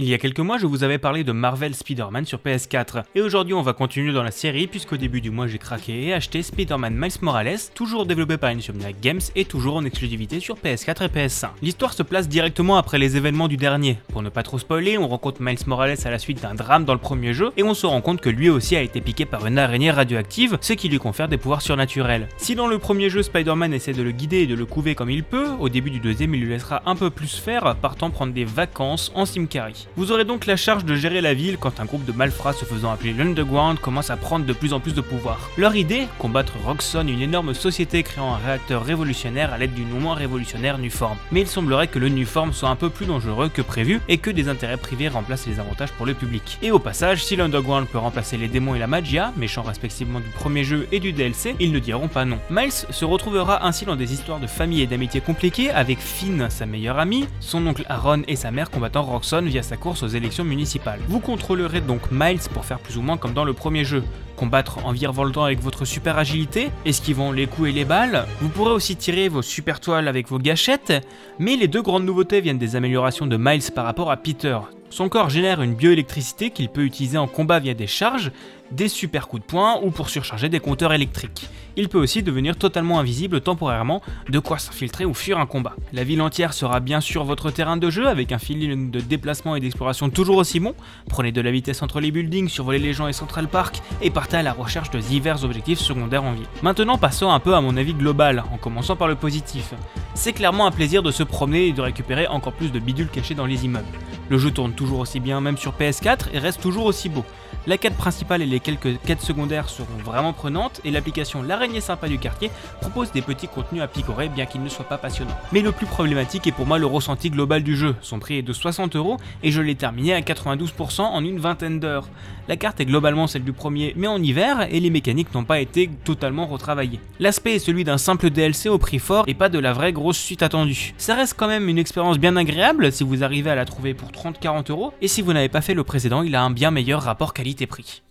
Il y a quelques mois, je vous avais parlé de Marvel Spider-Man sur PS4, et aujourd'hui on va continuer dans la série puisqu'au début du mois j'ai craqué et acheté Spider-Man Miles Morales, toujours développé par Insomniac Games et toujours en exclusivité sur PS4 et PS5. L'histoire se place directement après les événements du dernier. Pour ne pas trop spoiler, on rencontre Miles Morales à la suite d'un drame dans le premier jeu et on se rend compte que lui aussi a été piqué par une araignée radioactive, ce qui lui confère des pouvoirs surnaturels. Si dans le premier jeu Spider-Man essaie de le guider et de le couver comme il peut, au début du deuxième il lui laissera un peu plus faire, partant prendre des vacances en Simcari. Vous aurez donc la charge de gérer la ville quand un groupe de malfrats se faisant appeler l'Underground commence à prendre de plus en plus de pouvoir. Leur idée Combattre Roxxon, une énorme société créant un réacteur révolutionnaire à l'aide du non moins révolutionnaire Nuform. Mais il semblerait que le Nuform soit un peu plus dangereux que prévu et que des intérêts privés remplacent les avantages pour le public. Et au passage, si l'Underground peut remplacer les démons et la magia, méchants respectivement du premier jeu et du DLC, ils ne diront pas non. Miles se retrouvera ainsi dans des histoires de famille et d'amitié compliquées avec Finn, sa meilleure amie, son oncle Aaron et sa mère combattant Roxxon via sa course aux élections municipales. Vous contrôlerez donc Miles pour faire plus ou moins comme dans le premier jeu, combattre en virevoltant avec votre super agilité, esquivant les coups et les balles. Vous pourrez aussi tirer vos super toiles avec vos gâchettes, mais les deux grandes nouveautés viennent des améliorations de Miles par rapport à Peter. Son corps génère une bioélectricité qu'il peut utiliser en combat via des charges, des super coups de poing ou pour surcharger des compteurs électriques. Il peut aussi devenir totalement invisible temporairement, de quoi s'infiltrer ou fuir un combat. La ville entière sera bien sûr votre terrain de jeu avec un feeling de déplacement et d'exploration toujours aussi bon. Prenez de la vitesse entre les buildings, survolez les gens et Central Park et partez à la recherche de divers objectifs secondaires en ville. Maintenant passons un peu à mon avis global, en commençant par le positif. C'est clairement un plaisir de se promener et de récupérer encore plus de bidules cachés dans les immeubles. Le jeu tourne toujours aussi bien même sur PS4 et reste toujours aussi beau. La quête principale et les quelques quêtes secondaires seront vraiment prenantes et l'application L'araignée sympa du quartier propose des petits contenus à picorer bien qu'ils ne soient pas passionnants. Mais le plus problématique est pour moi le ressenti global du jeu. Son prix est de 60 euros et je l'ai terminé à 92% en une vingtaine d'heures. La carte est globalement celle du premier mais en hiver et les mécaniques n'ont pas été totalement retravaillées. L'aspect est celui d'un simple DLC au prix fort et pas de la vraie grosse suite attendue. Ça reste quand même une expérience bien agréable si vous arrivez à la trouver pour 30-40 euros et si vous n'avez pas fait le précédent il a un bien meilleur rapport qualité prix.